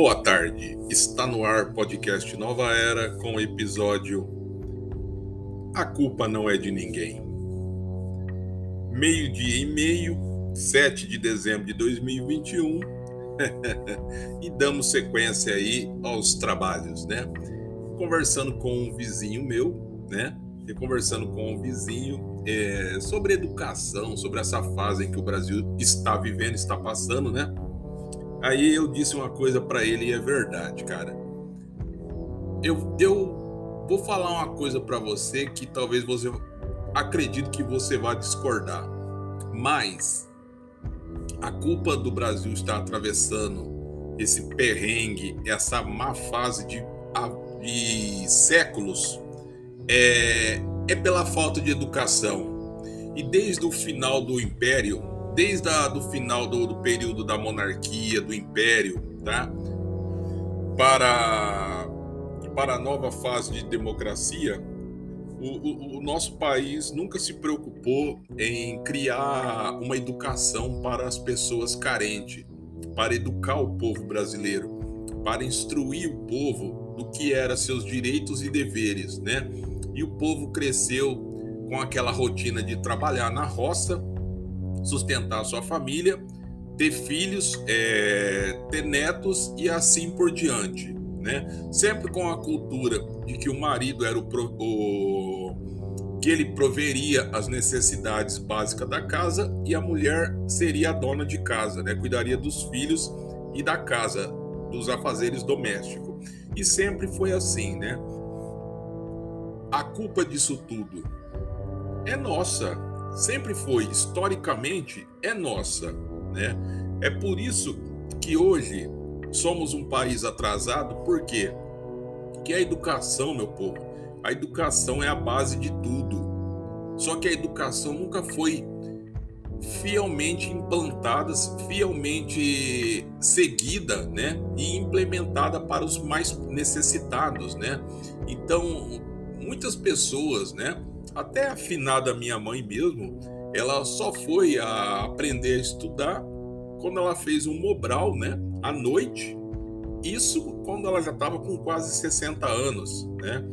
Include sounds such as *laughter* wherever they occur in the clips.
Boa tarde, está no ar podcast Nova Era com o episódio A Culpa Não É de Ninguém. Meio-dia e meio, 7 de dezembro de 2021, *laughs* e damos sequência aí aos trabalhos, né? Conversando com um vizinho meu, né? E conversando com um vizinho é, sobre educação, sobre essa fase em que o Brasil está vivendo, está passando, né? Aí eu disse uma coisa para ele e é verdade, cara. Eu, eu vou falar uma coisa para você que talvez você acredite que você vai discordar, mas a culpa do Brasil estar atravessando esse perrengue, essa má fase de, de séculos, é, é pela falta de educação. E desde o final do Império, desde a, do final do, do período da monarquia, do império, tá? para, para a nova fase de democracia, o, o, o, nosso país nunca se preocupou em criar uma educação para as pessoas carentes, para educar o povo brasileiro, para instruir o povo do que eram seus direitos e deveres, né? E o povo cresceu com aquela rotina de trabalhar na roça, sustentar sua família, ter filhos, é, ter netos e assim por diante, né? Sempre com a cultura de que o marido era o, o que ele proveria as necessidades básicas da casa e a mulher seria a dona de casa, né? Cuidaria dos filhos e da casa, dos afazeres domésticos. E sempre foi assim, né? A culpa disso tudo é nossa, sempre foi, historicamente, é nossa, né? É por isso que hoje somos um país atrasado, por quê? Porque a educação, meu povo, a educação é a base de tudo. Só que a educação nunca foi fielmente implantada, fielmente seguida, né, e implementada para os mais necessitados, né? Então, muitas pessoas, né, até a finada minha mãe mesmo, ela só foi a aprender a estudar quando ela fez um Mobral, né? À noite. Isso quando ela já estava com quase 60 anos, né?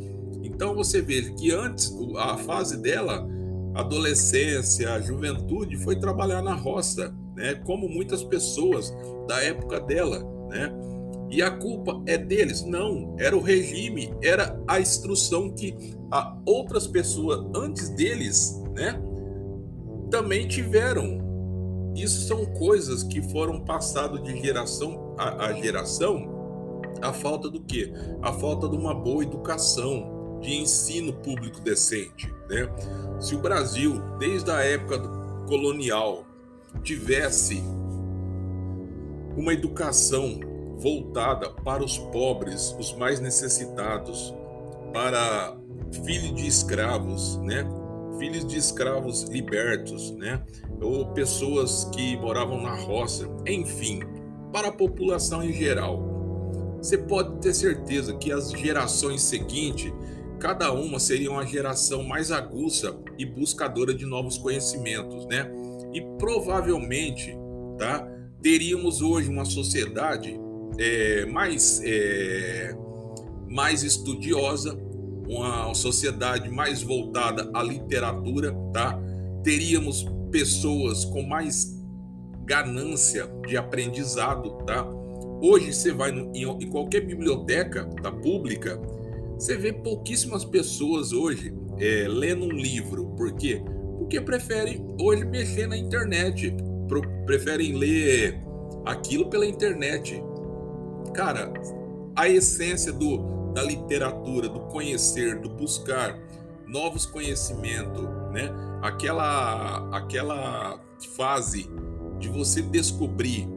Então você vê que antes, a fase dela, adolescência, juventude, foi trabalhar na roça, né? Como muitas pessoas da época dela, né? E a culpa é deles? Não, era o regime, era a instrução que a outras pessoas antes deles, né, também tiveram. Isso são coisas que foram passadas de geração a, a geração. A falta do quê? A falta de uma boa educação, de ensino público decente, né? Se o Brasil, desde a época colonial, tivesse uma educação voltada para os pobres, os mais necessitados, para filhos de escravos, né? Filhos de escravos libertos, né? Ou pessoas que moravam na roça, enfim, para a população em geral. Você pode ter certeza que as gerações seguintes, cada uma seria uma geração mais aguça e buscadora de novos conhecimentos, né? E provavelmente, tá? Teríamos hoje uma sociedade é, mais, é, mais estudiosa, uma sociedade mais voltada à literatura, tá? Teríamos pessoas com mais ganância de aprendizado, tá? Hoje você vai no, em, em, qualquer biblioteca da pública, você vê pouquíssimas pessoas hoje é, lendo um livro. Por quê? Porque preferem hoje mexer na internet, pro, preferem ler aquilo pela internet cara, a essência do, da literatura, do conhecer, do buscar novos conhecimentos, né? Aquela, aquela fase de você descobrir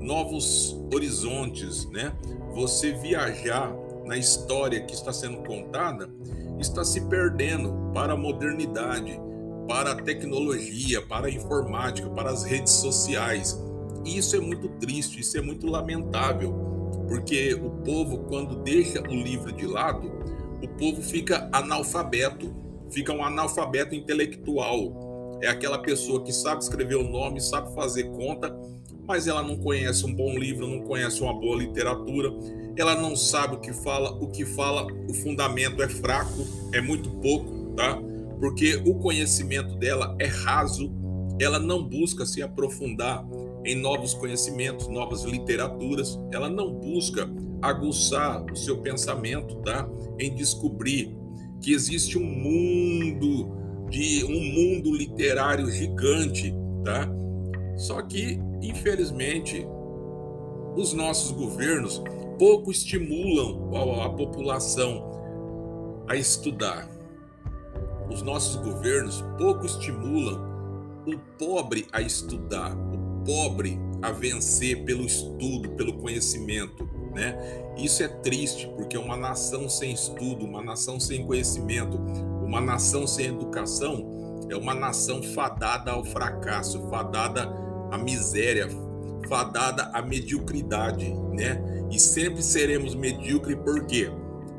novos horizontes, né? Você viajar na história que está sendo contada está se perdendo para a modernidade, para a tecnologia, para a informática, para as redes sociais. E isso é muito triste, isso é muito lamentável porque o povo, quando deixa o livro de lado, o povo fica analfabeto, fica um analfabeto intelectual. É aquela pessoa que sabe escrever o nome, sabe fazer conta, mas ela não conhece um bom livro, não conhece uma boa literatura, ela não sabe o que fala, o que fala, o fundamento é fraco, é muito pouco, tá? Porque o conhecimento dela é raso, ela não busca se aprofundar em novos conhecimentos, novas literaturas, ela não busca aguçar o seu pensamento, tá? Em descobrir que existe um mundo de um mundo literário gigante, tá? Só que, infelizmente, os nossos governos pouco estimulam a, a população a estudar. Os nossos governos pouco estimulam o pobre a estudar, pobre a vencer pelo estudo, pelo conhecimento, né? Isso é triste, porque uma nação sem estudo, uma nação sem conhecimento, uma nação sem educação é uma nação fadada ao fracasso, fadada à miséria, fadada à mediocridade, né? E sempre seremos medíocres por quê?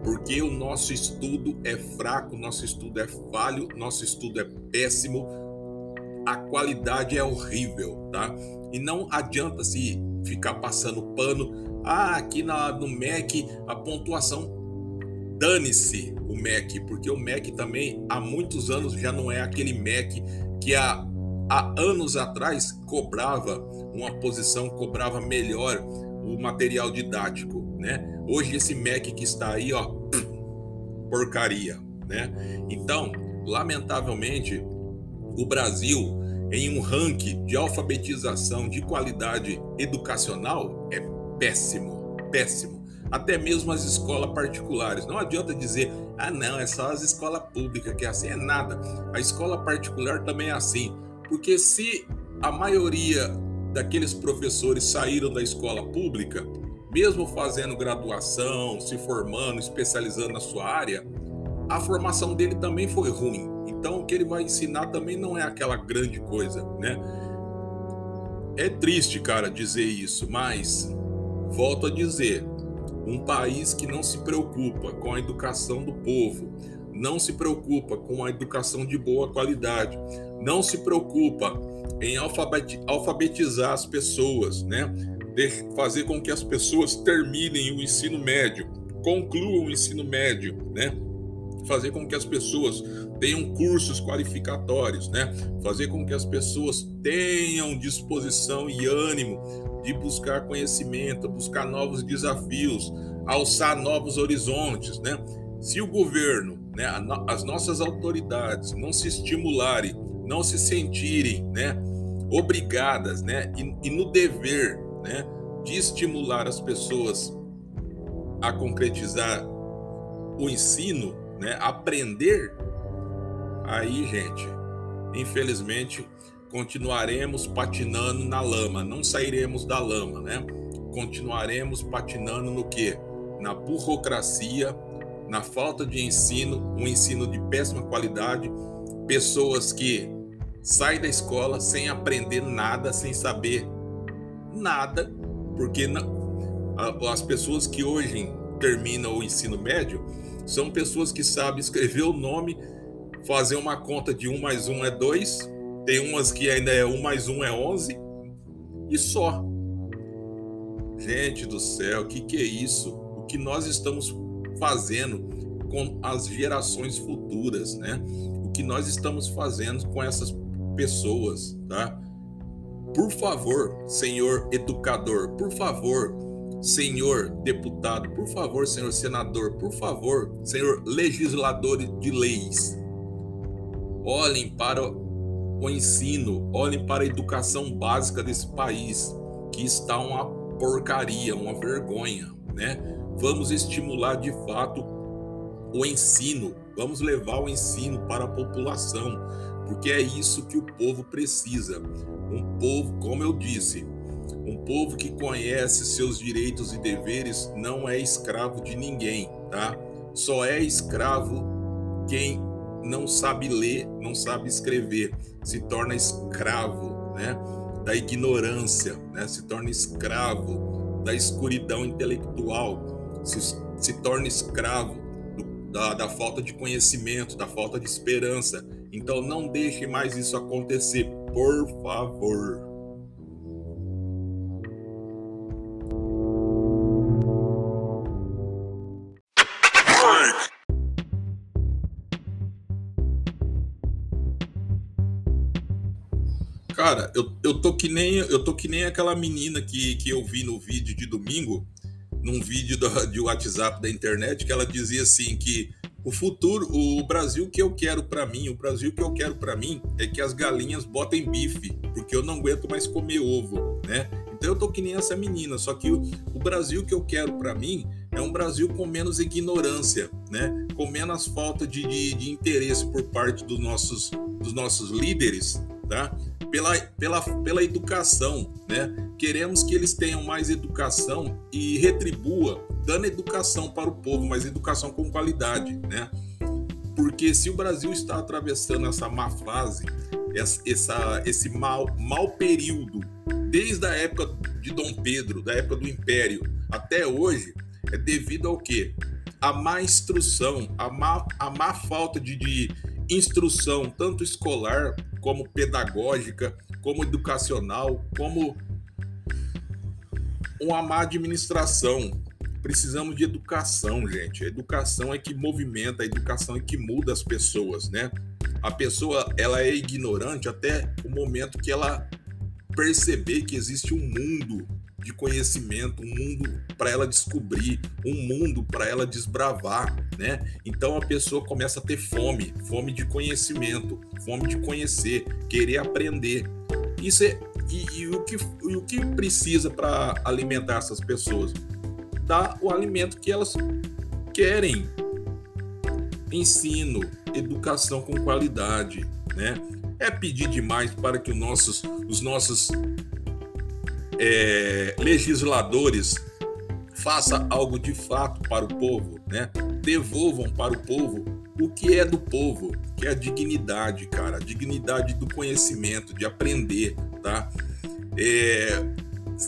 Porque o nosso estudo é fraco, nosso estudo é falho, nosso estudo é péssimo, a qualidade é horrível, tá? E não adianta se ficar passando pano. Ah, aqui na, no MEC a pontuação. Dane-se o MEC, porque o MEC também há muitos anos já não é aquele MEC que há, há anos atrás cobrava uma posição, cobrava melhor o material didático, né? Hoje esse MEC que está aí, ó, porcaria, né? Então, lamentavelmente, o Brasil em um ranking de alfabetização de qualidade educacional é péssimo, péssimo. Até mesmo as escolas particulares. Não adianta dizer, ah, não, é só as escolas públicas que é assim. É nada. A escola particular também é assim. Porque se a maioria daqueles professores saíram da escola pública, mesmo fazendo graduação, se formando, especializando na sua área, a formação dele também foi ruim. Então, o que ele vai ensinar também não é aquela grande coisa, né? É triste, cara, dizer isso, mas volto a dizer, um país que não se preocupa com a educação do povo, não se preocupa com a educação de boa qualidade, não se preocupa em alfabetizar as pessoas, né? De fazer com que as pessoas terminem o ensino médio, concluam o ensino médio, né? Fazer com que as pessoas tenham cursos qualificatórios, né? Fazer com que as pessoas tenham disposição e ânimo de buscar conhecimento, buscar novos desafios, alçar novos horizontes, né? Se o governo, né, as nossas autoridades não se estimularem, não se sentirem, né, obrigadas, né, e, e no dever, né, de estimular as pessoas a concretizar o ensino, né, aprender Aí, gente, infelizmente, continuaremos patinando na lama, não sairemos da lama, né? Continuaremos patinando no que? Na burocracia, na falta de ensino, um ensino de péssima qualidade, pessoas que saem da escola sem aprender nada, sem saber nada, porque as pessoas que hoje terminam o ensino médio são pessoas que sabem escrever o nome fazer uma conta de 1 mais 1 é 2, tem umas que ainda é 1 mais 1 é 11, e só. Gente do céu, o que, que é isso? O que nós estamos fazendo com as gerações futuras, né? O que nós estamos fazendo com essas pessoas, tá? Por favor, senhor educador, por favor, senhor deputado, por favor, senhor senador, por favor, senhor legislador de leis, olhem para o ensino, olhem para a educação básica desse país, que está uma porcaria, uma vergonha, né? Vamos estimular de fato o ensino, vamos levar o ensino para a população, porque é isso que o povo precisa. Um povo, como eu disse, um povo que conhece seus direitos e deveres não é escravo de ninguém, tá? Só é escravo quem não sabe ler, não sabe escrever, se torna escravo, né, da ignorância, né, se torna escravo da escuridão intelectual, se, se torna escravo do, da, da falta de conhecimento, da falta de esperança. Então não deixe mais isso acontecer, por favor. Cara, eu, eu tô que nem eu tô que nem aquela menina que, que eu vi no vídeo de domingo, num vídeo do, de WhatsApp da internet, que ela dizia assim que o futuro, o Brasil que eu quero para mim, o Brasil que eu quero para mim é que as galinhas botem bife, porque eu não aguento mais comer ovo, né? Então eu tô que nem essa menina, só que o, o Brasil que eu quero para mim é um Brasil com menos ignorância, né? Com menos falta de, de, de interesse por parte dos nossos, dos nossos líderes, tá? Pela, pela, pela educação, né? Queremos que eles tenham mais educação e retribua dando educação para o povo, mas educação com qualidade, né? Porque se o Brasil está atravessando essa má fase, essa, esse mau, mau período, desde a época de Dom Pedro, da época do Império, até hoje, é devido ao quê? A má instrução, a má, a má falta de, de instrução, tanto escolar como pedagógica, como educacional, como uma má administração. Precisamos de educação, gente. A educação é que movimenta, a educação é que muda as pessoas, né? A pessoa, ela é ignorante até o momento que ela perceber que existe um mundo de conhecimento, um mundo para ela descobrir, um mundo para ela desbravar, né? Então a pessoa começa a ter fome, fome de conhecimento, fome de conhecer, querer aprender. Isso é e, e o que e o que precisa para alimentar essas pessoas? Dar o alimento que elas querem. Ensino, educação com qualidade, né? É pedir demais para que os nossos, os nossos é, legisladores faça algo de fato para o povo, né? Devolvam para o povo o que é do povo, que é a dignidade, cara, a dignidade do conhecimento, de aprender, tá?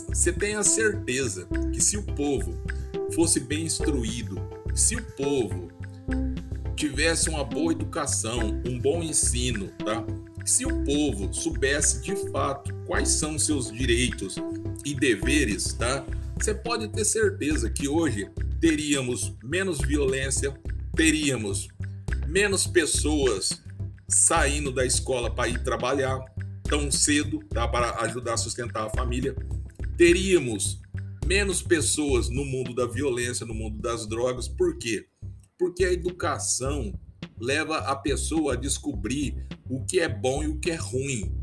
Você é, tenha certeza que se o povo fosse bem instruído, se o povo tivesse uma boa educação, um bom ensino, tá? Se o povo soubesse de fato quais são seus direitos e deveres, tá? Você pode ter certeza que hoje teríamos menos violência, teríamos menos pessoas saindo da escola para ir trabalhar tão cedo, tá? Para ajudar a sustentar a família. Teríamos menos pessoas no mundo da violência, no mundo das drogas. Por quê? Porque a educação leva a pessoa a descobrir o que é bom e o que é ruim,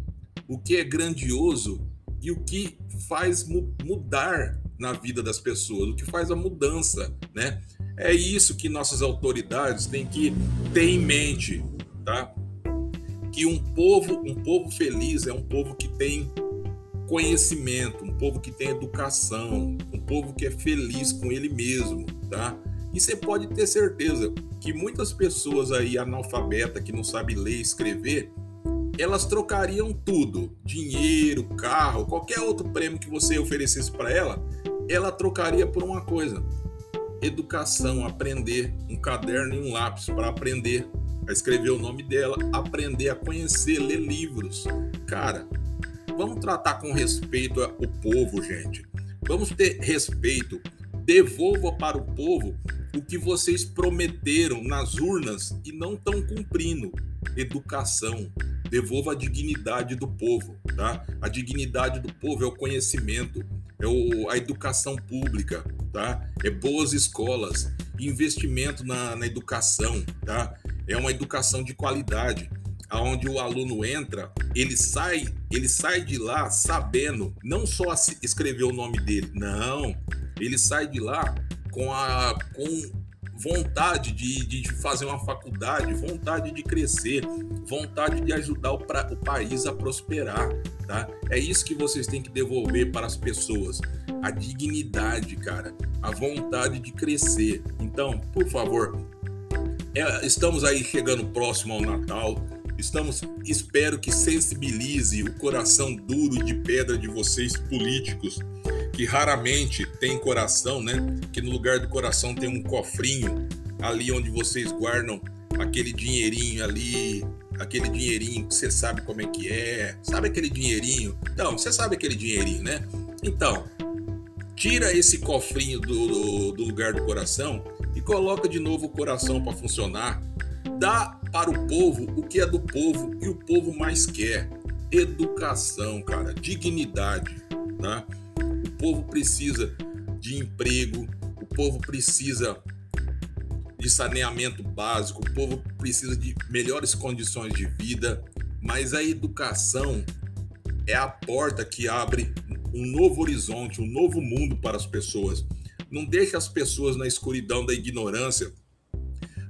o que é grandioso e o que faz mu mudar na vida das pessoas, o que faz a mudança, né? É isso que nossas autoridades têm que ter em mente, tá? Que um povo, um povo feliz é um povo que tem conhecimento, um povo que tem educação, um povo que é feliz com ele mesmo, tá? E você pode ter certeza que muitas pessoas aí analfabetas que não sabem ler e escrever, elas trocariam tudo, dinheiro, carro, qualquer outro prêmio que você oferecesse para ela, ela trocaria por uma coisa: educação, aprender, um caderno e um lápis para aprender a escrever o nome dela, aprender a conhecer, ler livros. Cara, vamos tratar com respeito o povo, gente. Vamos ter respeito. Devolva para o povo o que vocês prometeram nas urnas e não estão cumprindo. Educação. Devolva a dignidade do povo, tá? A dignidade do povo é o conhecimento, é o, a educação pública, tá? É boas escolas, investimento na, na educação, tá? É uma educação de qualidade, aonde o aluno entra, ele sai, ele sai de lá sabendo não só escrever o nome dele, não, ele sai de lá com, a, com vontade de, de fazer uma faculdade, vontade de crescer, vontade de ajudar o, pra, o país a prosperar, tá? É isso que vocês têm que devolver para as pessoas, a dignidade, cara, a vontade de crescer. Então, por favor, é, estamos aí chegando próximo ao Natal. Estamos, espero que sensibilize o coração duro de pedra de vocês políticos que raramente tem coração, né? Que no lugar do coração tem um cofrinho ali onde vocês guardam aquele dinheirinho ali, aquele dinheirinho que você sabe como é que é, sabe aquele dinheirinho? Então, você sabe aquele dinheirinho, né? Então, tira esse cofrinho do, do, do lugar do coração e coloca de novo o coração para funcionar. Dá para o povo o que é do povo e o povo mais quer: educação, cara, dignidade, tá? Povo precisa de emprego, o povo precisa de saneamento básico, o povo precisa de melhores condições de vida, mas a educação é a porta que abre um novo horizonte, um novo mundo para as pessoas. Não deixa as pessoas na escuridão da ignorância.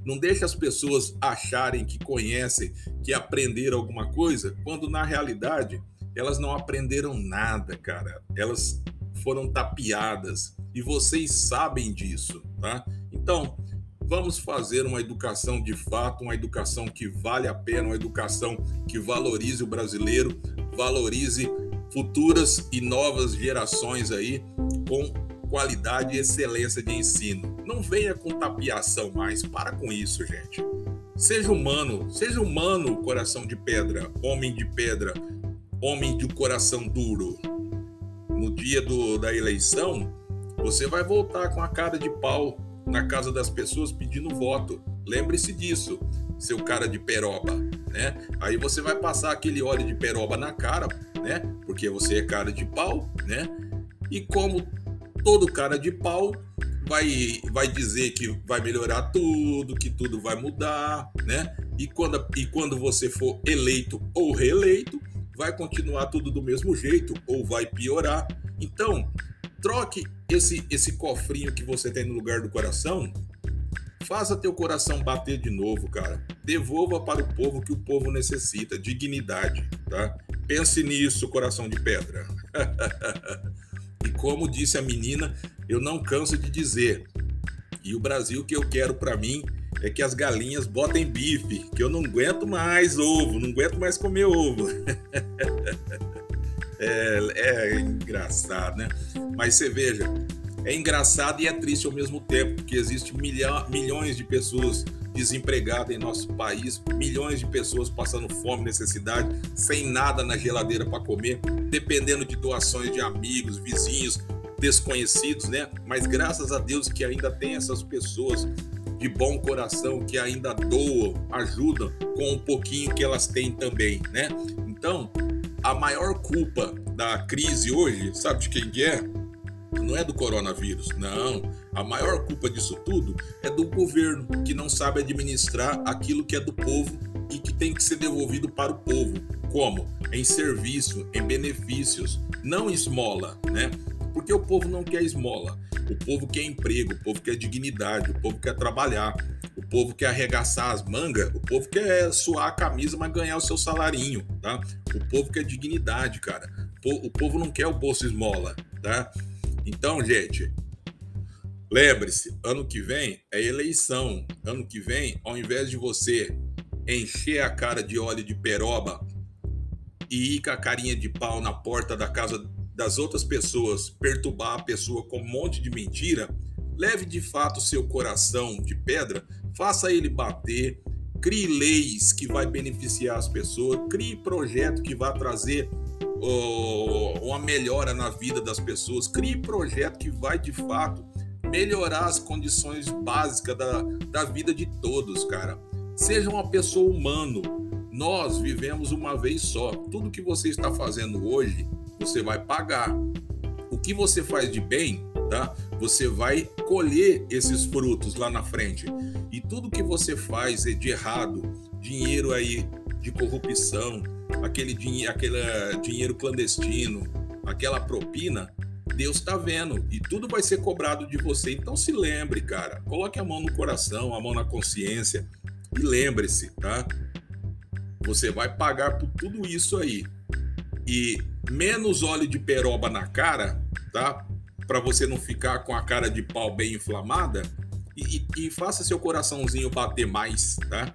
Não deixa as pessoas acharem que conhecem, que aprenderam alguma coisa, quando na realidade elas não aprenderam nada, cara. Elas foram tapeadas e vocês sabem disso, tá? Então, vamos fazer uma educação de fato, uma educação que vale a pena, uma educação que valorize o brasileiro, valorize futuras e novas gerações aí com qualidade e excelência de ensino. Não venha com tapiação mais, para com isso, gente. Seja humano, seja humano, coração de pedra, homem de pedra, homem de coração duro. No dia do, da eleição, você vai voltar com a cara de pau na casa das pessoas pedindo voto. Lembre-se disso, seu cara de peroba, né? Aí você vai passar aquele óleo de peroba na cara né? Porque você é cara de pau, né? E como todo cara de pau vai, vai dizer que vai melhorar tudo, que tudo vai mudar, né? E quando, e quando você for eleito ou reeleito, vai continuar tudo do mesmo jeito ou vai piorar. Então, troque esse, esse cofrinho que você tem no lugar do coração Faça teu coração bater de novo, cara. Devolva para o povo que o povo necessita, dignidade, tá? Pense nisso, coração de pedra. *laughs* e como disse a menina, eu não canso de dizer. E o Brasil que eu quero para mim é que as galinhas botem bife, que eu não aguento mais ovo, não aguento mais comer ovo. *laughs* é, é engraçado, né? Mas você veja, é engraçado e é triste ao mesmo tempo, porque existe milha, milhões de pessoas desempregadas em nosso país, milhões de pessoas passando fome, necessidade, sem nada na geladeira para comer, dependendo de doações de amigos, vizinhos, desconhecidos, né? Mas graças a Deus que ainda tem essas pessoas de bom coração que ainda doam, ajudam com um pouquinho que elas têm também, né? Então, a maior culpa da crise hoje, sabe de quem é? não é do coronavírus, não. A maior culpa disso tudo é do governo, que não sabe administrar aquilo que é do povo e que tem que ser devolvido para o povo. Como? Em serviço, em benefícios, não esmola, né? Porque o povo não quer esmola. O povo quer emprego, o povo quer dignidade, o povo quer trabalhar, o povo quer arregaçar as mangas, o povo quer suar a camisa, mas ganhar o seu salarinho, tá? O povo quer dignidade, cara. O povo não quer o bolso esmola, tá? Então, gente, lembre-se, ano que vem é eleição. Ano que vem, ao invés de você encher a cara de óleo de peroba e ir com a carinha de pau na porta da casa das outras pessoas, perturbar a pessoa com um monte de mentira, leve de fato seu coração de pedra, faça ele bater, crie leis que vai beneficiar as pessoas, crie projeto que vai trazer uma melhora na vida das pessoas, crie projeto que vai de fato melhorar as condições básicas da, da vida de todos, cara. Seja uma pessoa humano. Nós vivemos uma vez só. Tudo que você está fazendo hoje, você vai pagar. O que você faz de bem, tá? Você vai colher esses frutos lá na frente. E tudo que você faz de errado, dinheiro aí de corrupção, aquele, dinhe aquele dinheiro clandestino, aquela propina, Deus está vendo e tudo vai ser cobrado de você. Então se lembre, cara, coloque a mão no coração, a mão na consciência e lembre-se, tá? Você vai pagar por tudo isso aí. E menos óleo de peroba na cara, tá? Para você não ficar com a cara de pau bem inflamada e, e, e faça seu coraçãozinho bater mais, tá?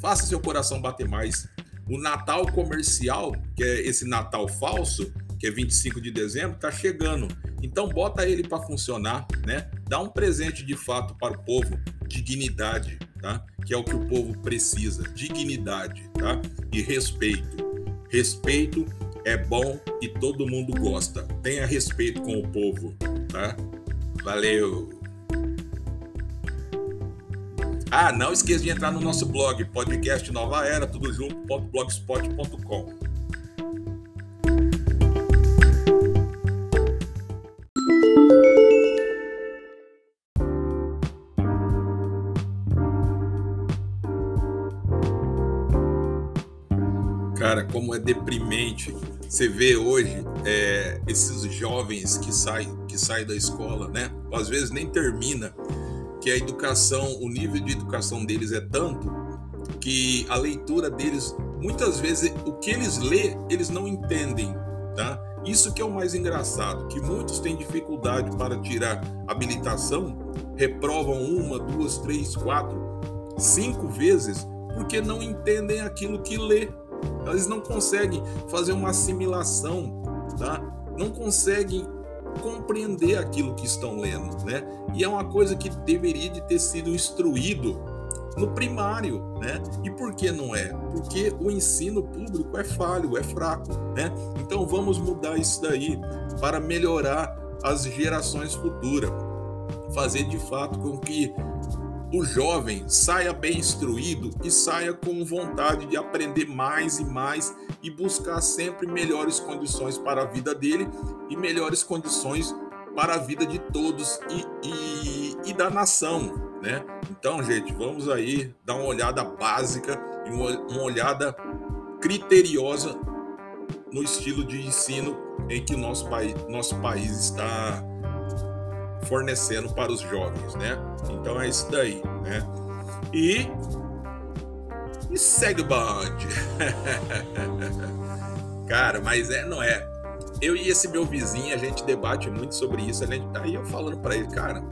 Faça seu coração bater mais. O Natal comercial, que é esse Natal falso, que é 25 de dezembro, tá chegando. Então bota ele para funcionar, né? Dá um presente de fato para o povo, dignidade, tá? Que é o que o povo precisa, dignidade, tá? E respeito. Respeito é bom e todo mundo gosta. Tenha respeito com o povo, tá? Valeu! Ah, não esqueça de entrar no nosso blog, podcast Nova Era, tudo junto, blogspot.com. Cara, como é deprimente. Você vê hoje é, esses jovens que saem que saem da escola, né? Às vezes nem termina, que a educação, o nível de educação deles é tanto que a leitura deles, muitas vezes, o que eles lê, eles não entendem, tá? Isso que é o mais engraçado, que muitos têm dificuldade para tirar habilitação, reprovam uma, duas, três, quatro, cinco vezes, porque não entendem aquilo que lê. Eles não conseguem fazer uma assimilação, tá? Não conseguem compreender aquilo que estão lendo, né? E é uma coisa que deveria de ter sido instruído no primário, né? E por que não é? Porque o ensino público é falho, é fraco, né? Então vamos mudar isso daí para melhorar as gerações futuras, fazer de fato com que o jovem saia bem instruído e saia com vontade de aprender mais e mais e buscar sempre melhores condições para a vida dele e melhores condições para a vida de todos e, e, e da nação, né? Então, gente, vamos aí dar uma olhada básica e uma, olhada criteriosa no estilo de ensino em que o nosso país, nosso país está fornecendo para os jovens, né? Então é isso daí, né? E, e segue o bonde. *laughs* Cara, mas é, não é. Eu e esse meu vizinho, a gente debate muito sobre isso. Né? Aí eu falando para ele, cara,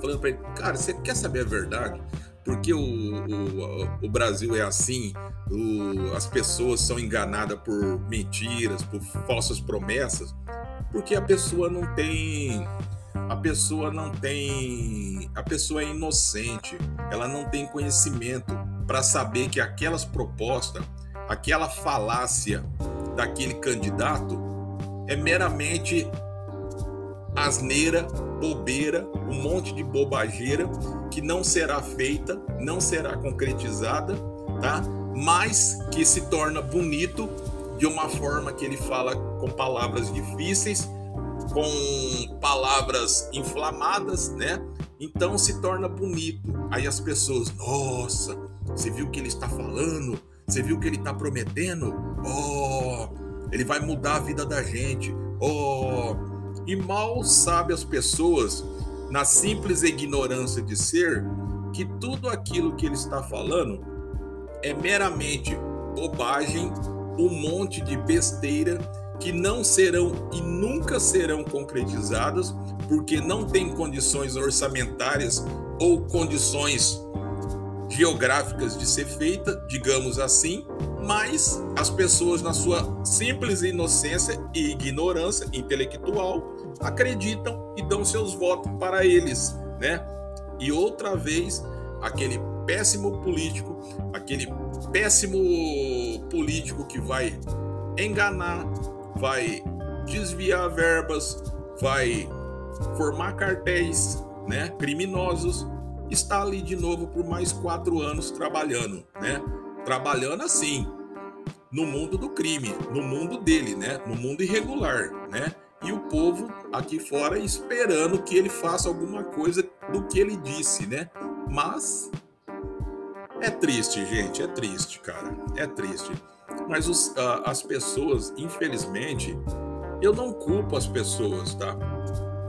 falando para ele, cara, você quer saber a verdade? Porque o, o, o Brasil é assim, o, as pessoas são enganadas por mentiras, por falsas promessas, porque a pessoa não tem a pessoa não tem, a pessoa é inocente, ela não tem conhecimento para saber que aquelas propostas, aquela falácia daquele candidato é meramente asneira, bobeira, um monte de bobageira que não será feita, não será concretizada, tá? Mas que se torna bonito de uma forma que ele fala com palavras difíceis com palavras inflamadas, né? Então se torna bonito. Aí as pessoas, nossa, você viu o que ele está falando? Você viu o que ele está prometendo? Oh, ele vai mudar a vida da gente. Oh, e mal sabe as pessoas, na simples ignorância de ser, que tudo aquilo que ele está falando é meramente bobagem, um monte de besteira que não serão e nunca serão concretizadas porque não tem condições orçamentárias ou condições geográficas de ser feita, digamos assim, mas as pessoas na sua simples inocência e ignorância intelectual acreditam e dão seus votos para eles, né? E outra vez aquele péssimo político, aquele péssimo político que vai enganar, vai desviar verbas, vai formar cartéis né, criminosos, está ali de novo por mais quatro anos trabalhando, né? Trabalhando assim, no mundo do crime, no mundo dele, né? No mundo irregular, né? E o povo aqui fora esperando que ele faça alguma coisa do que ele disse, né? Mas é triste, gente, é triste, cara, é triste. Mas os, as pessoas, infelizmente, eu não culpo as pessoas, tá?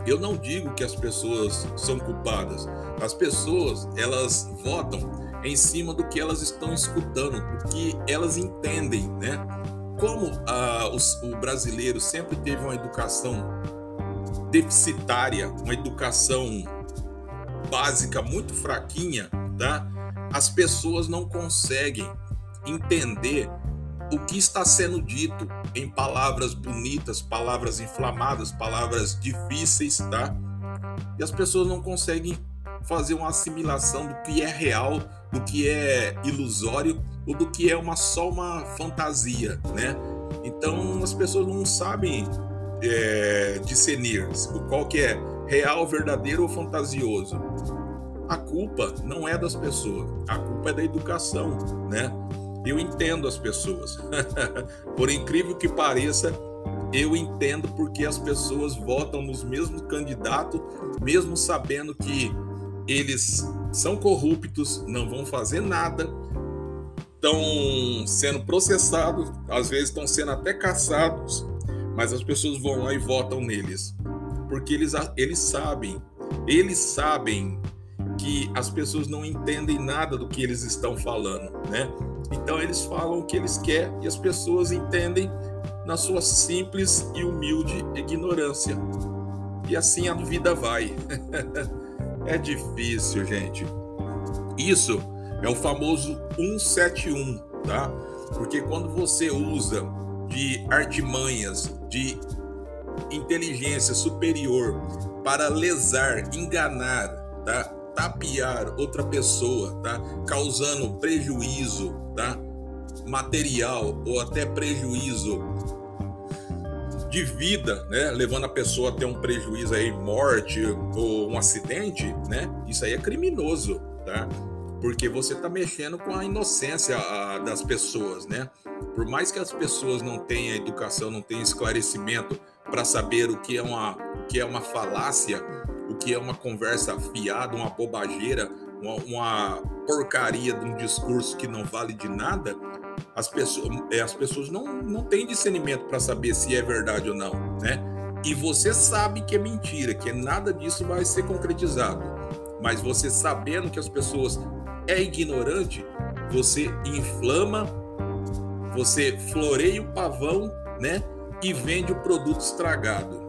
Eu não digo que as pessoas são culpadas. As pessoas, elas votam em cima do que elas estão escutando, do que elas entendem, né? Como os, o brasileiro sempre teve uma educação deficitária, uma educação básica muito fraquinha, tá? As pessoas não conseguem entender o que está sendo dito em palavras bonitas, palavras inflamadas, palavras difíceis, tá? E as pessoas não conseguem fazer uma assimilação do que é real, do que é ilusório ou do que é uma só uma fantasia, né? Então as pessoas não sabem é, discernir qual que é real, verdadeiro ou fantasioso. A culpa não é das pessoas, a culpa é da educação, né? Eu entendo as pessoas. *laughs* Por incrível que pareça, eu entendo porque as pessoas votam nos mesmos candidatos, mesmo sabendo que eles são corruptos, não vão fazer nada, estão sendo processados, às vezes estão sendo até caçados, mas as pessoas vão lá e votam neles, porque eles, eles sabem, eles sabem que as pessoas não entendem nada do que eles estão falando, né? Então eles falam o que eles querem e as pessoas entendem na sua simples e humilde ignorância. E assim a vida vai. *laughs* é difícil, gente. Isso é o famoso 171, tá? Porque quando você usa de artimanhas, de inteligência superior para lesar, enganar, tá? Tapear outra pessoa, tá? Causando prejuízo, tá? Material ou até prejuízo de vida, né, levando a pessoa a ter um prejuízo aí, morte ou um acidente, né? Isso aí é criminoso, tá? Porque você está mexendo com a inocência a, das pessoas, né? Por mais que as pessoas não tenham educação, não tenham esclarecimento para saber o que é uma, o que é uma falácia, o que é uma conversa fiada, uma bobageira, uma, uma porcaria de um discurso que não vale de nada, as pessoas, é, as pessoas não, não têm discernimento para saber se é verdade ou não, né? E você sabe que é mentira, que nada disso vai ser concretizado. Mas você sabendo que as pessoas é ignorante, você inflama, você floreia o pavão, né? E vende o produto estragado.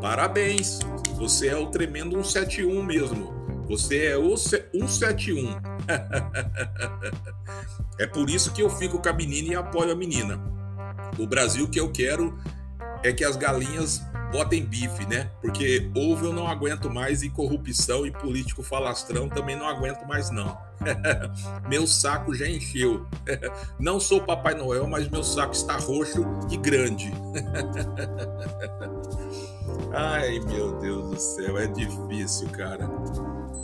Parabéns, você é o tremendo 171 mesmo. Você é o 171. *laughs* É por isso que eu fico com a menina e apoio a menina. O Brasil que eu quero é que as galinhas botem bife, né? Porque ovo eu não aguento mais e corrupção e político falastrão também não aguento mais não. *laughs* meu saco já encheu. *laughs* não sou Papai Noel, mas meu saco está roxo e grande. Ai, meu Deus do céu, é difícil, cara.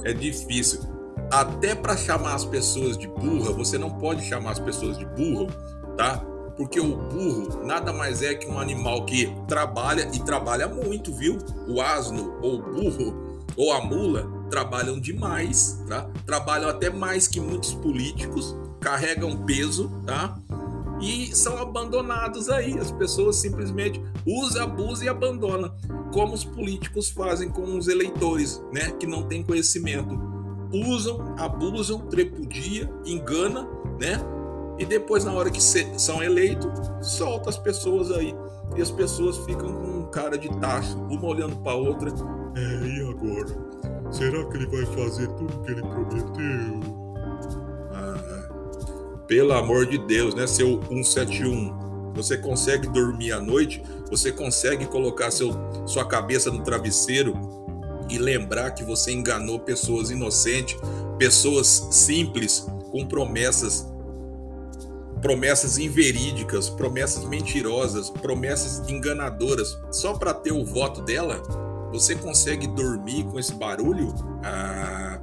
É difícil até para chamar as pessoas de burra, você não pode chamar as pessoas de burro, tá? Porque o burro nada mais é que um animal que trabalha e trabalha muito, viu? O asno ou o burro ou a mula trabalham demais, tá? Trabalham até mais que muitos políticos, carregam peso, tá? E são abandonados aí. As pessoas simplesmente usam, abusam e abandonam, como os políticos fazem com os eleitores, né? Que não têm conhecimento usam, abusam, trepudia, engana, né? E depois, na hora que são eleitos, solta as pessoas aí. E as pessoas ficam com um cara de tacho, uma olhando para outra. É, e agora? Será que ele vai fazer tudo que ele prometeu? Pelo amor de Deus, né, seu 171? Você consegue dormir à noite? Você consegue colocar seu, sua cabeça no travesseiro e lembrar que você enganou pessoas inocentes, pessoas simples, com promessas promessas inverídicas, promessas mentirosas, promessas enganadoras, só para ter o voto dela? Você consegue dormir com esse barulho? Ah,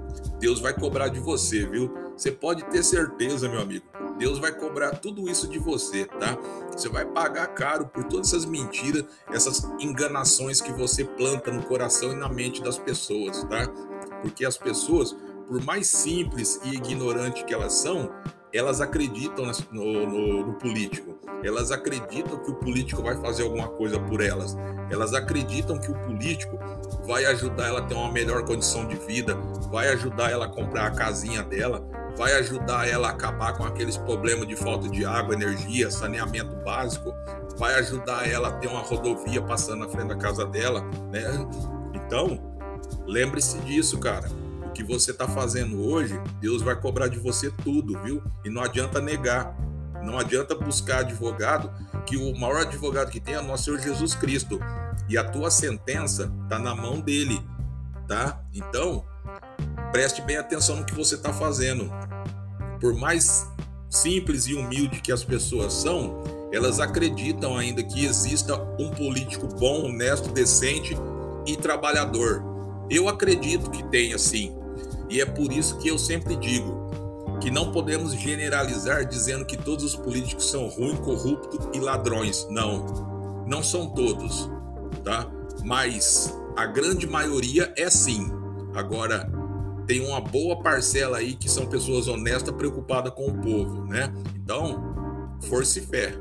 Deus vai cobrar de você, viu? Você pode ter certeza, meu amigo. Deus vai cobrar tudo isso de você, tá? Você vai pagar caro por todas essas mentiras, essas enganações que você planta no coração e na mente das pessoas, tá? Porque as pessoas, por mais simples e ignorantes que elas são, elas acreditam no, no, no, político. Elas acreditam que o político vai fazer alguma coisa por elas. Elas acreditam que o político vai ajudar ela a ter uma melhor condição de vida, vai ajudar ela a comprar a casinha dela, vai ajudar ela a acabar com aqueles problemas de falta de água, energia, saneamento básico, vai ajudar ela a ter uma rodovia passando na frente da casa dela, né? Então, lembre-se disso, cara. O que você está fazendo hoje, Deus vai cobrar de você tudo, viu? E não adianta negar. Não adianta buscar advogado, que o maior advogado que tem é nosso Senhor Jesus Cristo. E a tua sentença está na mão dele, tá? Então, preste bem atenção no que você está fazendo. Por mais simples e humilde que as pessoas são, elas acreditam ainda que exista um político bom, honesto, decente e trabalhador. Eu acredito que tem sim. E é por isso que eu sempre digo que não podemos generalizar dizendo que todos os políticos são ruins, corruptos e ladrões. Não, não são todos, tá? Mas a grande maioria é sim. Agora, tem uma boa parcela aí que são pessoas honestas, preocupadas com o povo, né? Então, força e fé.